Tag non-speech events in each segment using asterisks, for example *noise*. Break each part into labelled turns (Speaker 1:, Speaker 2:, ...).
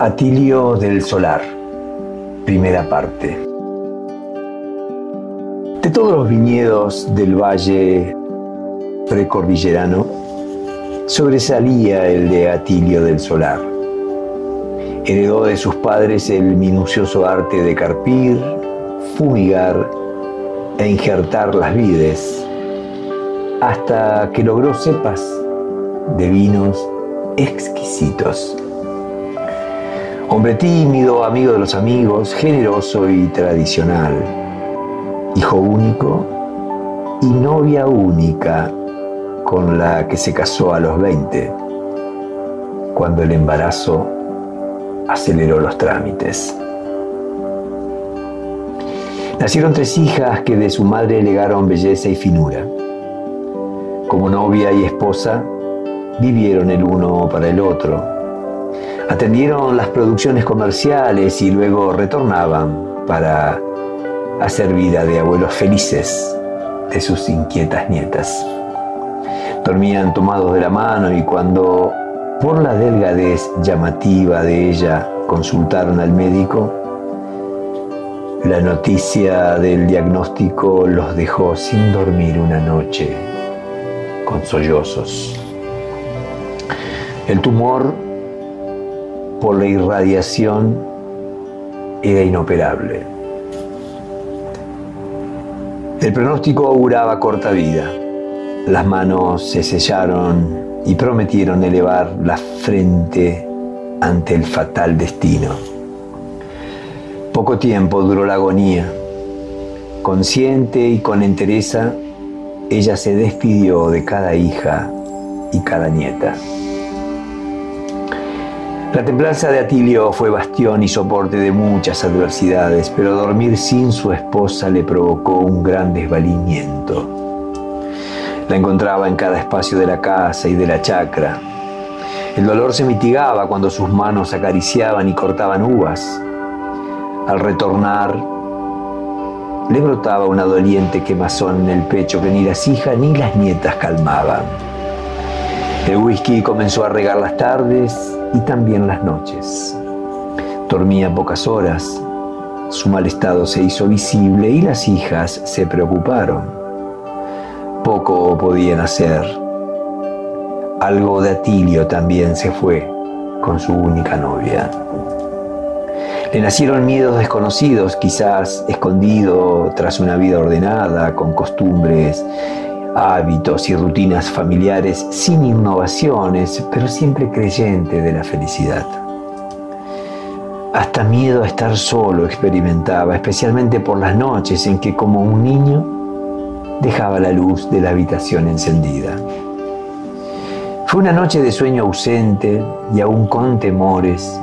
Speaker 1: Atilio del Solar, primera parte. De todos los viñedos del valle precordillerano, sobresalía el de Atilio del Solar. Heredó de sus padres el minucioso arte de carpir, fumigar e injertar las vides, hasta que logró cepas de vinos exquisitos. Hombre tímido, amigo de los amigos, generoso y tradicional. Hijo único y novia única con la que se casó a los 20, cuando el embarazo aceleró los trámites. Nacieron tres hijas que de su madre legaron belleza y finura. Como novia y esposa, vivieron el uno para el otro, atendieron las producciones comerciales y luego retornaban para hacer vida de abuelos felices de sus inquietas nietas. Dormían tomados de la mano y cuando por la delgadez llamativa de ella consultaron al médico, la noticia del diagnóstico los dejó sin dormir una noche, con sollozos. El tumor por la irradiación era inoperable. El pronóstico auguraba corta vida. Las manos se sellaron y prometieron elevar la frente ante el fatal destino. Poco tiempo duró la agonía. Consciente y con entereza, ella se despidió de cada hija y cada nieta. La templanza de Atilio fue bastión y soporte de muchas adversidades, pero dormir sin su esposa le provocó un gran desvalimiento. La encontraba en cada espacio de la casa y de la chacra. El dolor se mitigaba cuando sus manos acariciaban y cortaban uvas. Al retornar, le brotaba una doliente quemazón en el pecho que ni las hijas ni las nietas calmaban. El whisky comenzó a regar las tardes y también las noches. Dormía pocas horas, su mal estado se hizo visible y las hijas se preocuparon. Poco podían hacer. Algo de Atilio también se fue con su única novia. Le nacieron miedos desconocidos, quizás escondido tras una vida ordenada, con costumbres hábitos y rutinas familiares sin innovaciones, pero siempre creyente de la felicidad. Hasta miedo a estar solo experimentaba, especialmente por las noches en que como un niño dejaba la luz de la habitación encendida. Fue una noche de sueño ausente y aún con temores,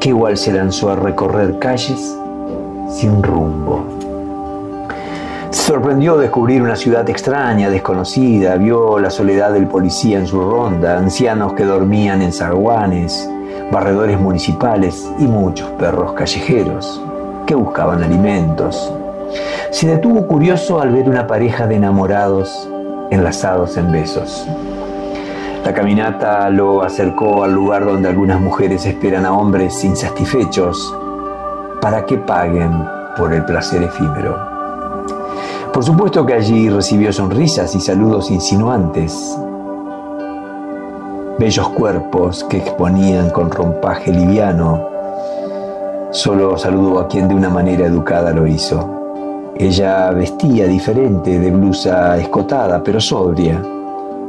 Speaker 1: que igual se lanzó a recorrer calles sin rumbo sorprendió descubrir una ciudad extraña, desconocida, vio la soledad del policía en su ronda, ancianos que dormían en zaguanes, barredores municipales y muchos perros callejeros que buscaban alimentos. Se detuvo curioso al ver una pareja de enamorados enlazados en besos. La caminata lo acercó al lugar donde algunas mujeres esperan a hombres insatisfechos para que paguen por el placer efímero. Por supuesto que allí recibió sonrisas y saludos insinuantes, bellos cuerpos que exponían con rompaje liviano. Solo saludó a quien de una manera educada lo hizo. Ella vestía diferente, de blusa escotada, pero sobria,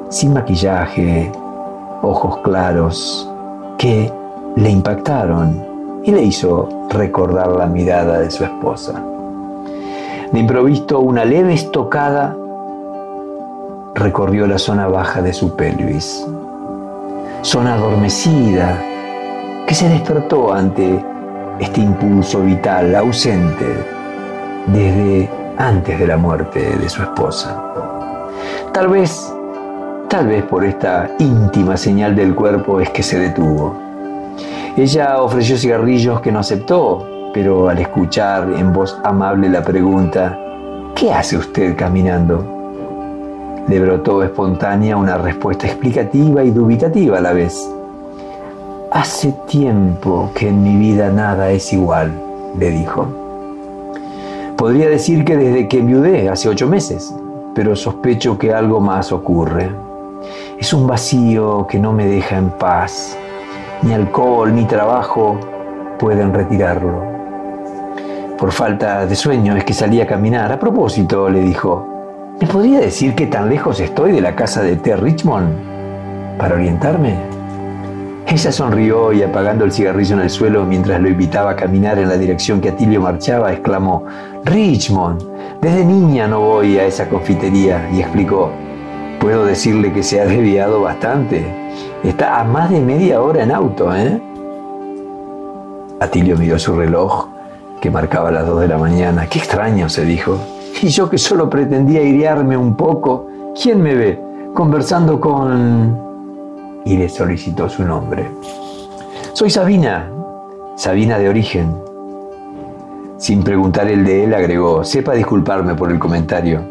Speaker 1: sin maquillaje, ojos claros, que le impactaron y le hizo recordar la mirada de su esposa. De improviso, una leve estocada recorrió la zona baja de su pelvis. Zona adormecida que se despertó ante este impulso vital ausente desde antes de la muerte de su esposa. Tal vez, tal vez por esta íntima señal del cuerpo es que se detuvo. Ella ofreció cigarrillos que no aceptó, pero al escuchar en voz amable la pregunta, ¿qué hace usted caminando? Le brotó espontánea una respuesta explicativa y dubitativa a la vez. Hace tiempo que en mi vida nada es igual, le dijo. Podría decir que desde que enviudé, hace ocho meses, pero sospecho que algo más ocurre. Es un vacío que no me deja en paz. Ni alcohol ni trabajo pueden retirarlo. Por falta de sueño es que salí a caminar. A propósito, le dijo, ¿me podría decir qué tan lejos estoy de la casa de T. Richmond para orientarme? Ella sonrió y apagando el cigarrillo en el suelo mientras lo invitaba a caminar en la dirección que Atilio marchaba, exclamó, Richmond, desde niña no voy a esa confitería y explicó, puedo decirle que se ha desviado bastante. Está a más de media hora en auto, ¿eh? Atilio miró su reloj, que marcaba las dos de la mañana. Qué extraño, se dijo. Y yo que solo pretendía airearme un poco, ¿quién me ve? Conversando con y le solicitó su nombre. Soy Sabina, Sabina de origen. Sin preguntar el de él, agregó, sepa disculparme por el comentario,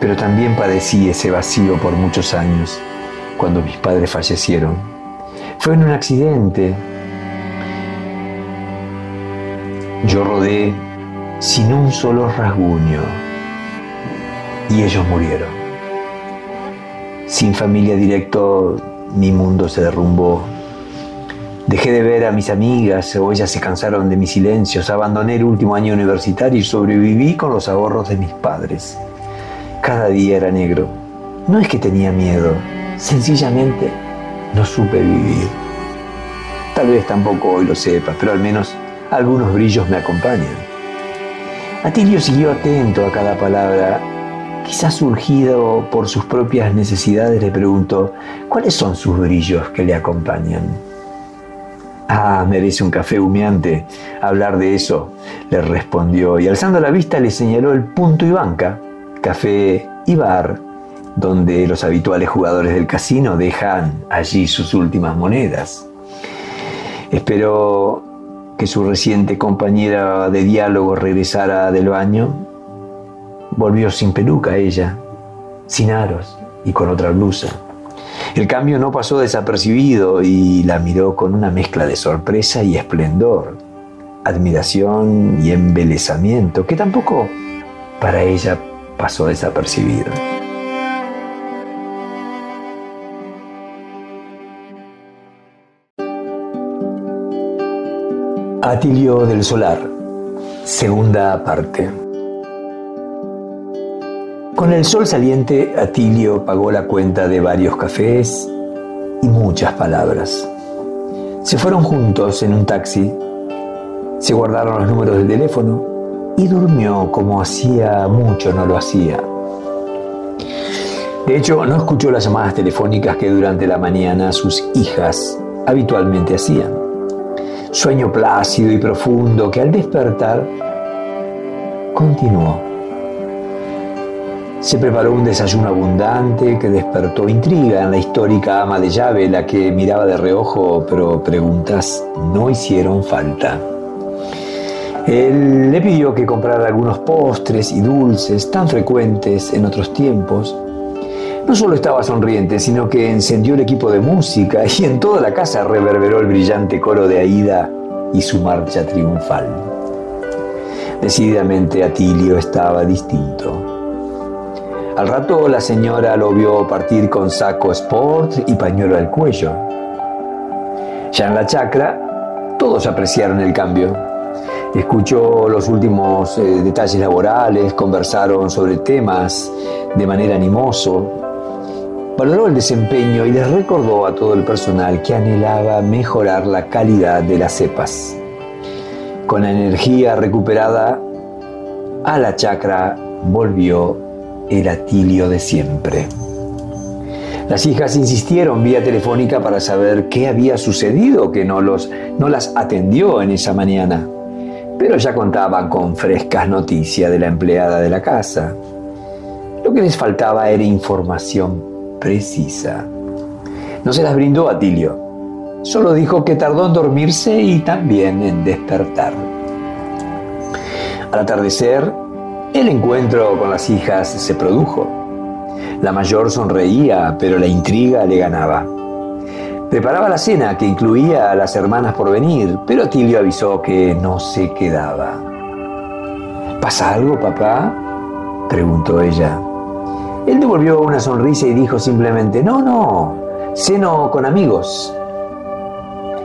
Speaker 1: pero también padecí ese vacío por muchos años, cuando mis padres fallecieron. Fue en un accidente. Yo rodé sin un solo rasguño y ellos murieron. Sin familia directo, mi mundo se derrumbó. Dejé de ver a mis amigas o ellas se cansaron de mis silencios. Abandoné el último año universitario y sobreviví con los ahorros de mis padres. Cada día era negro. No es que tenía miedo, sencillamente no supe vivir. Tal vez tampoco hoy lo sepa, pero al menos algunos brillos me acompañan. Atilio siguió atento a cada palabra quizás surgido por sus propias necesidades, le preguntó, ¿cuáles son sus brillos que le acompañan? Ah, merece un café humeante hablar de eso, le respondió, y alzando la vista le señaló el punto y banca, café y bar, donde los habituales jugadores del casino dejan allí sus últimas monedas. Esperó que su reciente compañera de diálogo regresara del baño Volvió sin peluca ella, sin aros y con otra blusa. El cambio no pasó desapercibido y la miró con una mezcla de sorpresa y esplendor, admiración y embelezamiento, que tampoco para ella pasó desapercibido. Atilio del Solar, segunda parte. Con el sol saliente, Atilio pagó la cuenta de varios cafés y muchas palabras. Se fueron juntos en un taxi, se guardaron los números del teléfono y durmió como hacía mucho no lo hacía. De hecho, no escuchó las llamadas telefónicas que durante la mañana sus hijas habitualmente hacían. Sueño plácido y profundo que al despertar continuó se preparó un desayuno abundante que despertó intriga en la histórica ama de llave, la que miraba de reojo, pero preguntas no hicieron falta. Él le pidió que comprara algunos postres y dulces tan frecuentes en otros tiempos. No solo estaba sonriente, sino que encendió el equipo de música y en toda la casa reverberó el brillante coro de Aida y su marcha triunfal. Decididamente Atilio estaba distinto. Al rato la señora lo vio partir con saco sport y pañuelo al cuello. Ya en la chacra, todos apreciaron el cambio. Escuchó los últimos eh, detalles laborales, conversaron sobre temas de manera animoso. Valoró el desempeño y les recordó a todo el personal que anhelaba mejorar la calidad de las cepas. Con la energía recuperada, a la chacra volvió el Atilio de siempre. Las hijas insistieron vía telefónica para saber qué había sucedido que no, los, no las atendió en esa mañana, pero ya contaban con frescas noticias de la empleada de la casa. Lo que les faltaba era información precisa. No se las brindó Atilio, solo dijo que tardó en dormirse y también en despertar. Al atardecer, el encuentro con las hijas se produjo. La mayor sonreía, pero la intriga le ganaba. Preparaba la cena que incluía a las hermanas por venir, pero Tilio avisó que no se quedaba. ¿Pasa algo, papá? preguntó ella. Él devolvió una sonrisa y dijo simplemente, no, no, ceno con amigos.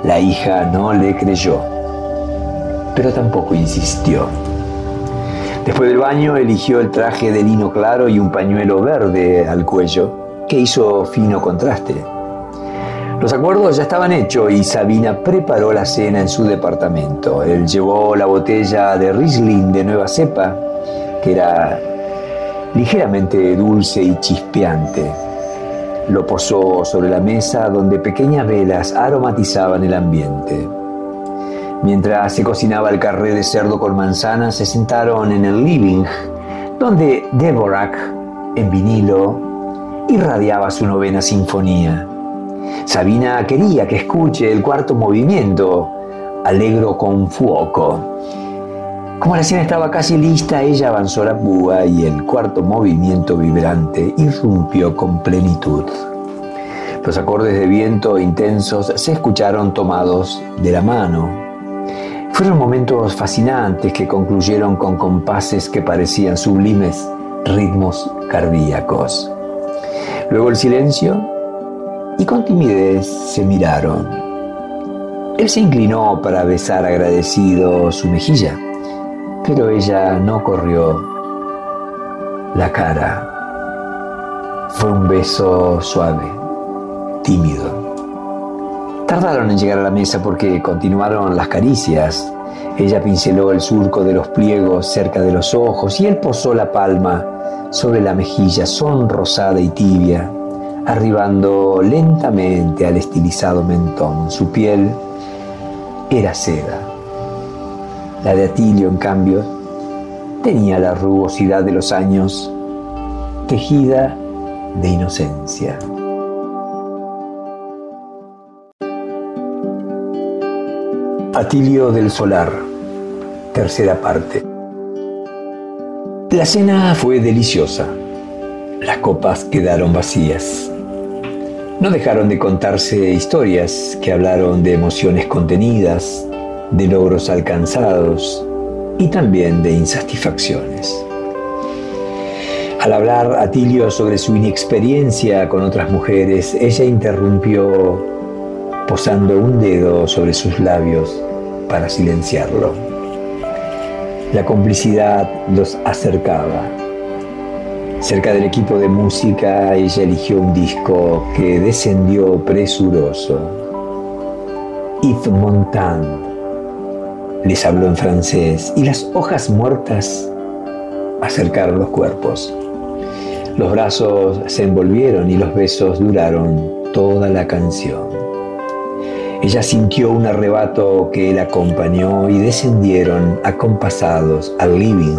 Speaker 1: La hija no le creyó, pero tampoco insistió. Después del baño eligió el traje de lino claro y un pañuelo verde al cuello, que hizo fino contraste. Los acuerdos ya estaban hechos y Sabina preparó la cena en su departamento. Él llevó la botella de Riesling de nueva cepa, que era ligeramente dulce y chispeante. Lo posó sobre la mesa donde pequeñas velas aromatizaban el ambiente. Mientras se cocinaba el carré de cerdo con manzanas, se sentaron en el living, donde Dvorak, en vinilo, irradiaba su novena sinfonía. Sabina quería que escuche el cuarto movimiento, Alegro con Fuoco. Como la escena estaba casi lista, ella avanzó la púa y el cuarto movimiento vibrante irrumpió con plenitud. Los acordes de viento intensos se escucharon tomados de la mano. Fueron momentos fascinantes que concluyeron con compases que parecían sublimes ritmos cardíacos. Luego el silencio y con timidez se miraron. Él se inclinó para besar agradecido su mejilla, pero ella no corrió la cara. Fue un beso suave, tímido. Tardaron en llegar a la mesa porque continuaron las caricias. Ella pinceló el surco de los pliegos cerca de los ojos y él posó la palma sobre la mejilla sonrosada y tibia arribando lentamente al estilizado mentón. Su piel era seda. La de Atilio, en cambio, tenía la rugosidad de los años, tejida de inocencia. Atilio del Solar, tercera parte. La cena fue deliciosa. Las copas quedaron vacías. No dejaron de contarse historias que hablaron de emociones contenidas, de logros alcanzados y también de insatisfacciones. Al hablar Atilio sobre su inexperiencia con otras mujeres, ella interrumpió posando un dedo sobre sus labios para silenciarlo. La complicidad los acercaba Cerca del equipo de música, ella eligió un disco que descendió presuroso. Yves Montand les habló en francés y las hojas muertas acercaron los cuerpos. Los brazos se envolvieron y los besos duraron toda la canción. Ella sintió un arrebato que él acompañó y descendieron acompasados al living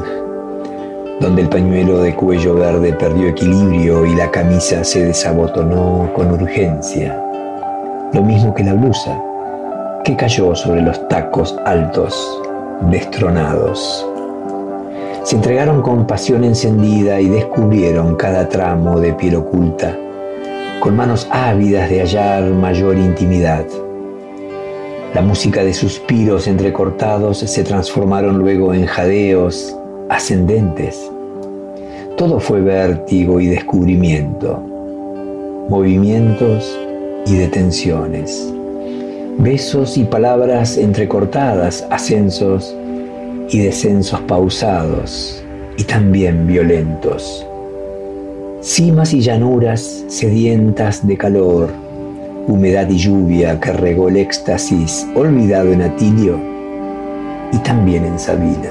Speaker 1: donde el pañuelo de cuello verde perdió equilibrio y la camisa se desabotonó con urgencia, lo mismo que la blusa, que cayó sobre los tacos altos, destronados. Se entregaron con pasión encendida y descubrieron cada tramo de piel oculta, con manos ávidas de hallar mayor intimidad. La música de suspiros entrecortados se transformaron luego en jadeos ascendentes. Todo fue vértigo y descubrimiento, movimientos y detenciones, besos y palabras entrecortadas, ascensos y descensos pausados y también violentos, cimas y llanuras sedientas de calor, humedad y lluvia que regó el éxtasis olvidado en Atilio y también en Sabina.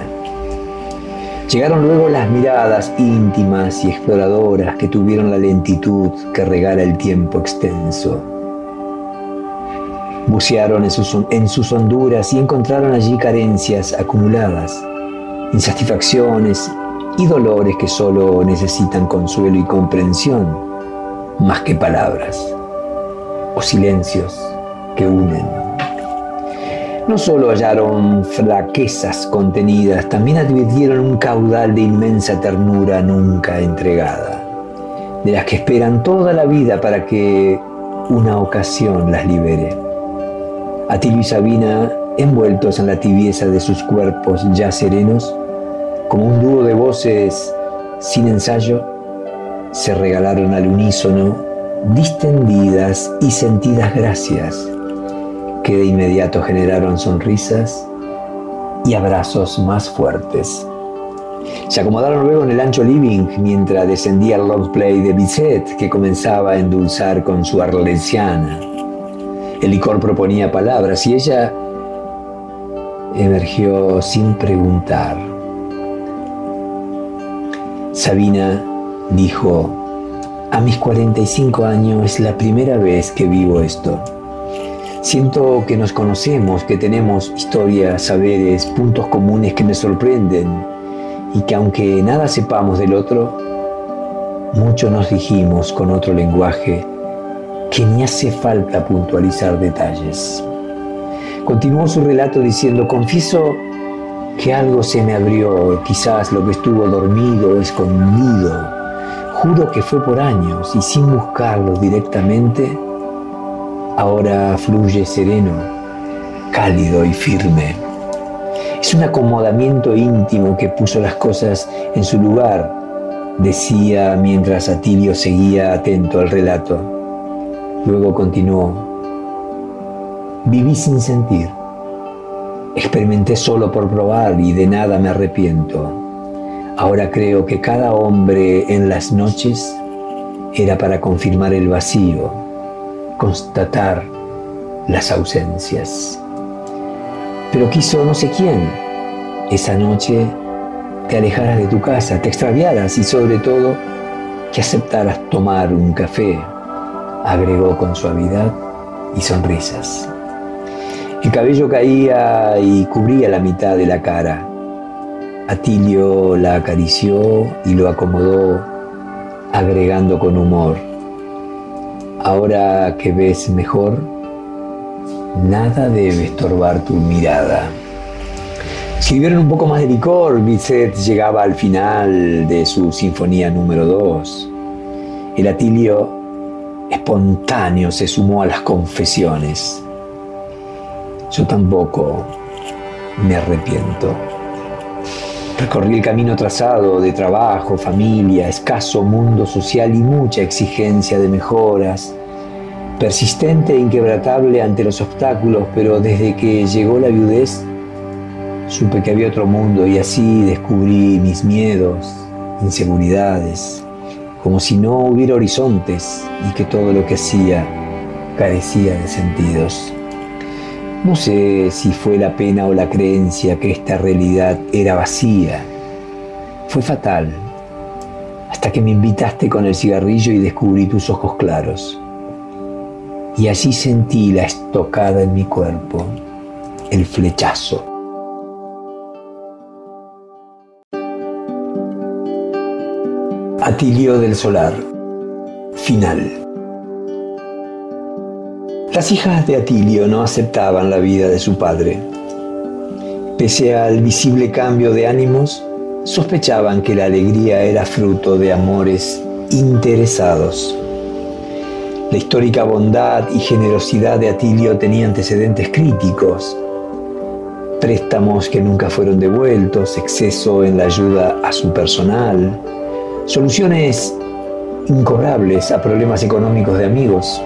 Speaker 1: Llegaron luego las miradas íntimas y exploradoras que tuvieron la lentitud que regala el tiempo extenso. Bucearon en sus, honduras y encontraron allí carencias acumuladas, insatisfacciones y dolores que solo necesitan consuelo y comprensión, más que palabras, o silencios que unen. No solo hallaron flaquezas contenidas, también advirtieron un caudal de inmensa ternura nunca entregada, de las que esperan toda la vida para que una ocasión las libere. Atilio y Sabina, envueltos en la tibieza de sus cuerpos ya serenos, como un dúo de voces sin ensayo, se regalaron al unísono distendidas y sentidas gracias, que de inmediato generaron sonrisas y abrazos más fuertes. Se acomodaron luego en el ancho living mientras descendía el long play de Bizet, que comenzaba a endulzar con su arlesiana. El licor proponía palabras y ella emergió sin preguntar. Sabina dijo, a mis 45 años es la primera vez que vivo esto. Siento que nos conocemos, que tenemos historias, saberes, puntos comunes que me sorprenden y que aunque nada sepamos del otro, mucho nos dijimos con otro lenguaje que ni hace falta puntualizar detalles. Continuó su relato diciendo, confieso que algo se me abrió, quizás lo que estuvo dormido, escondido. Juro que fue por años y sin buscarlo directamente, ahora fluye sereno, cálido y firme. Es un acomodamiento íntimo que puso las cosas en su lugar, decía mientras Atilio seguía atento al relato. Luego continuó, viví sin sentir, experimenté solo por probar y de nada me arrepiento. Ahora creo que cada hombre en las noches era para confirmar el vacío, constatar las ausencias. Pero quiso no sé quién. Esa noche te alejaras de tu casa, te extraviaras y sobre todo que aceptaras tomar un café, agregó con suavidad y sonrisas. El cabello caía y cubría la mitad de la cara. Atilio la acarició y lo acomodó, agregando con humor. Ahora que ves mejor, nada debe estorbar tu mirada. Si vieron un poco más de licor, Bizet llegaba al final de su sinfonía número 2. El Atilio espontáneo se sumó a las confesiones. Yo tampoco me arrepiento. Recorrí el camino trazado de trabajo, familia, escaso mundo social y mucha exigencia de mejoras. Persistente e inquebrantable ante los obstáculos, pero desde que llegó la viudez, supe que había otro mundo y así descubrí mis miedos, inseguridades, como si no hubiera horizontes y que todo lo que hacía carecía de sentidos. No sé si fue la pena o la creencia que esta realidad era vacía. Fue fatal, hasta que me invitaste con el cigarrillo y descubrí tus ojos claros. Y así sentí la estocada en mi cuerpo, el flechazo. Atilio del Solar. Final. Las hijas de Atilio no aceptaban la vida de su padre. Pese al visible cambio de ánimos, sospechaban que la alegría era fruto de amores interesados. La histórica bondad y generosidad de Atilio tenía antecedentes críticos. Préstamos que nunca fueron devueltos, exceso en la ayuda a su personal, soluciones incobrables a problemas económicos de amigos,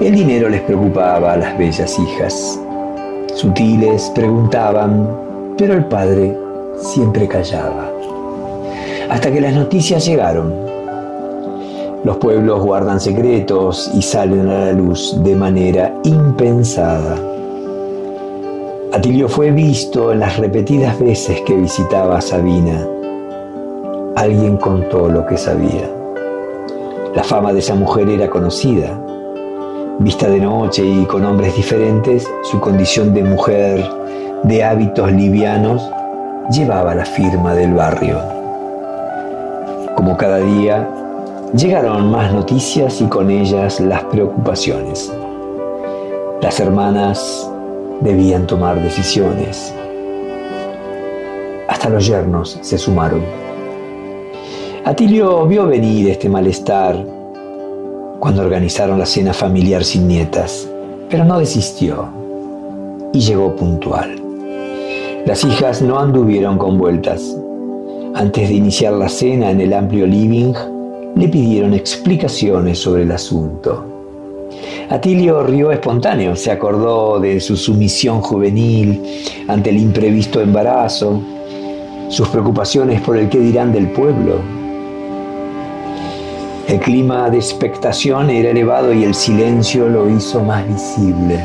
Speaker 1: el dinero les preocupaba a las bellas hijas. Sutiles preguntaban, pero el padre siempre callaba. Hasta que las noticias llegaron. Los pueblos guardan secretos y salen a la luz de manera impensada. Atilio fue visto en las repetidas veces que visitaba a Sabina. Alguien contó lo que sabía. La fama de esa mujer era conocida Vista de noche y con hombres diferentes, su condición de mujer de hábitos livianos llevaba la firma del barrio. Como cada día, llegaron más noticias y con ellas las preocupaciones. Las hermanas debían tomar decisiones. Hasta los yernos se sumaron. Atilio vio venir este malestar cuando organizaron la cena familiar sin nietas, pero no desistió y llegó puntual. Las hijas no anduvieron con vueltas. Antes de iniciar la cena en el amplio living, le pidieron explicaciones sobre el asunto. Atilio rió espontáneo, se acordó de su sumisión juvenil ante el imprevisto embarazo, sus preocupaciones por el qué dirán del pueblo. El clima de expectación era elevado y el silencio lo hizo más visible.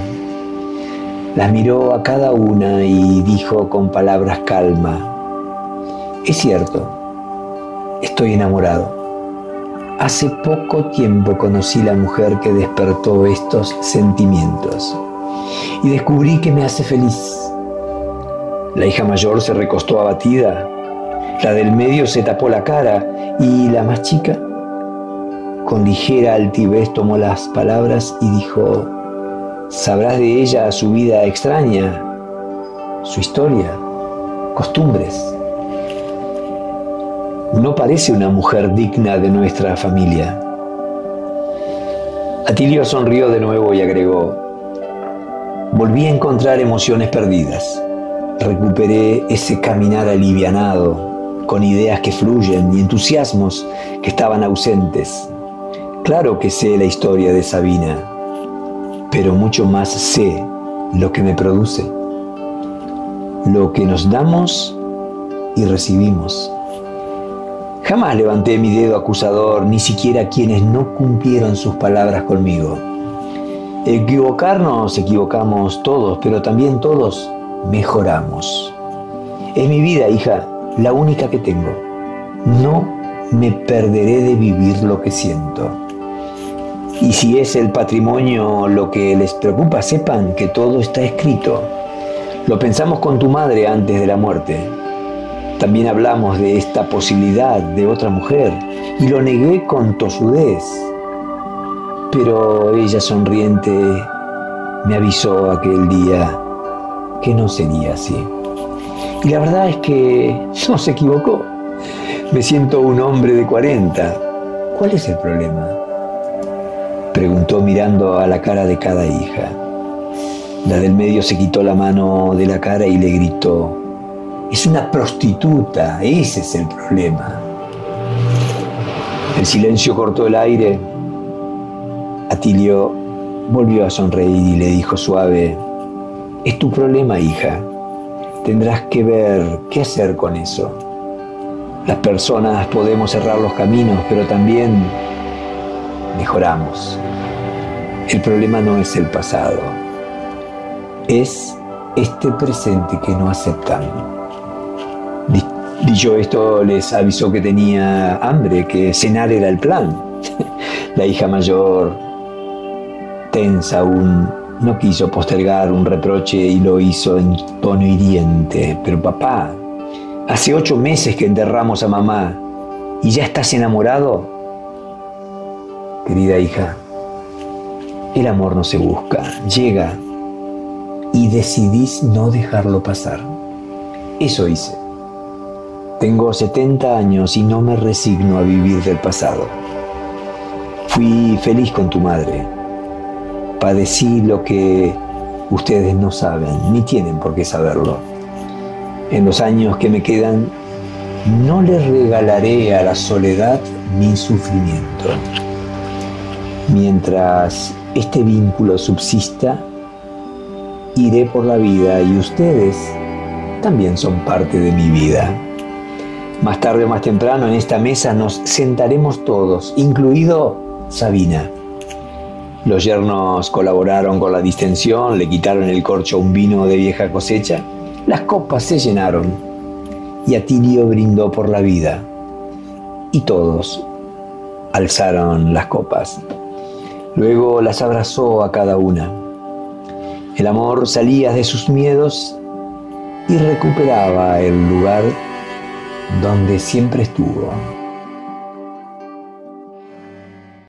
Speaker 1: Las miró a cada una y dijo con palabras calma, es cierto, estoy enamorado. Hace poco tiempo conocí la mujer que despertó estos sentimientos y descubrí que me hace feliz. La hija mayor se recostó abatida, la del medio se tapó la cara y la más chica, con ligera altivez, tomó las palabras y dijo, sabrás de ella su vida extraña, su historia, costumbres. No parece una mujer digna de nuestra familia. Atilio sonrió de nuevo y agregó, volví a encontrar emociones perdidas recuperé ese caminar alivianado, con ideas que fluyen y entusiasmos que estaban ausentes. Claro que sé la historia de Sabina, pero mucho más sé lo que me produce, lo que nos damos y recibimos. Jamás levanté mi dedo acusador, ni siquiera quienes no cumplieron sus palabras conmigo. Equivocarnos, equivocamos todos, pero también todos mejoramos. Es mi vida, hija, la única que tengo. No me perderé de vivir lo que siento. Y si es el patrimonio lo que les preocupa, sepan que todo está escrito. Lo pensamos con tu madre antes de la muerte. También hablamos de esta posibilidad de otra mujer y lo negué con tosudez. Pero ella sonriente me avisó aquel día que no sería así. Y la verdad es que no se equivocó. Me siento un hombre de 40. ¿Cuál es el problema? Preguntó mirando a la cara de cada hija. La del medio se quitó la mano de la cara y le gritó, es una prostituta, ese es el problema. El silencio cortó el aire. Atilio volvió a sonreír y le dijo suave, es tu problema, hija. Tendrás que ver qué hacer con eso. Las personas podemos cerrar los caminos, pero también mejoramos. El problema no es el pasado, es este presente que no aceptan. Dicho esto, les avisó que tenía hambre, que cenar era el plan. *laughs* La hija mayor, tensa aún, no quiso postergar un reproche y lo hizo en tono hiriente. Pero papá, hace ocho meses que enterramos a mamá y ya estás enamorado. Querida hija, el amor no se busca, llega y decidís no dejarlo pasar. Eso hice. Tengo 70 años y no me resigno a vivir del pasado. Fui feliz con tu madre padecí lo que ustedes no saben, ni tienen por qué saberlo. En los años que me quedan, no les regalaré a la soledad mi sufrimiento. Mientras este vínculo subsista, iré por la vida y ustedes también son parte de mi vida. Más tarde o más temprano en esta mesa nos sentaremos todos, incluido Sabina. Los yernos colaboraron con la distensión, le quitaron el corcho a un vino de vieja cosecha. Las copas se llenaron y Atilio brindó por la vida. Y todos alzaron las copas. Luego las abrazó a cada una. El amor salía de sus miedos y recuperaba el lugar donde siempre estuvo.